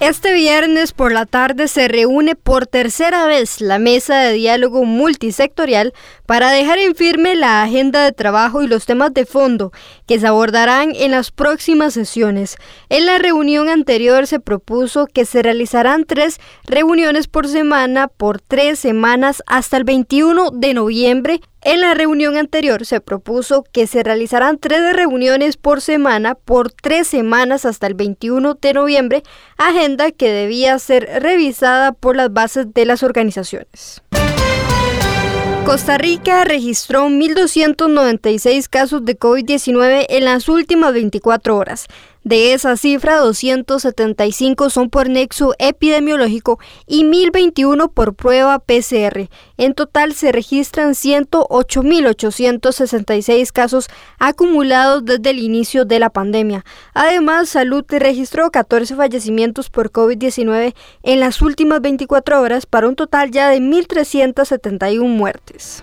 Este viernes por la tarde se reúne por tercera vez la mesa de diálogo multisectorial para dejar en firme la agenda de trabajo y los temas de fondo que se abordarán en las próximas sesiones. En la reunión anterior se propuso que se realizarán tres reuniones por semana por tres semanas hasta el 21 de noviembre en la reunión anterior se propuso que se realizarán tres reuniones por semana por tres semanas hasta el 21 de noviembre, agenda que debía ser revisada por las bases de las organizaciones. Costa Rica registró 1.296 casos de COVID-19 en las últimas 24 horas. De esa cifra, 275 son por nexo epidemiológico y 1021 por prueba PCR. En total se registran 108.866 casos acumulados desde el inicio de la pandemia. Además, Salud registró 14 fallecimientos por COVID-19 en las últimas 24 horas para un total ya de 1.371 muertes.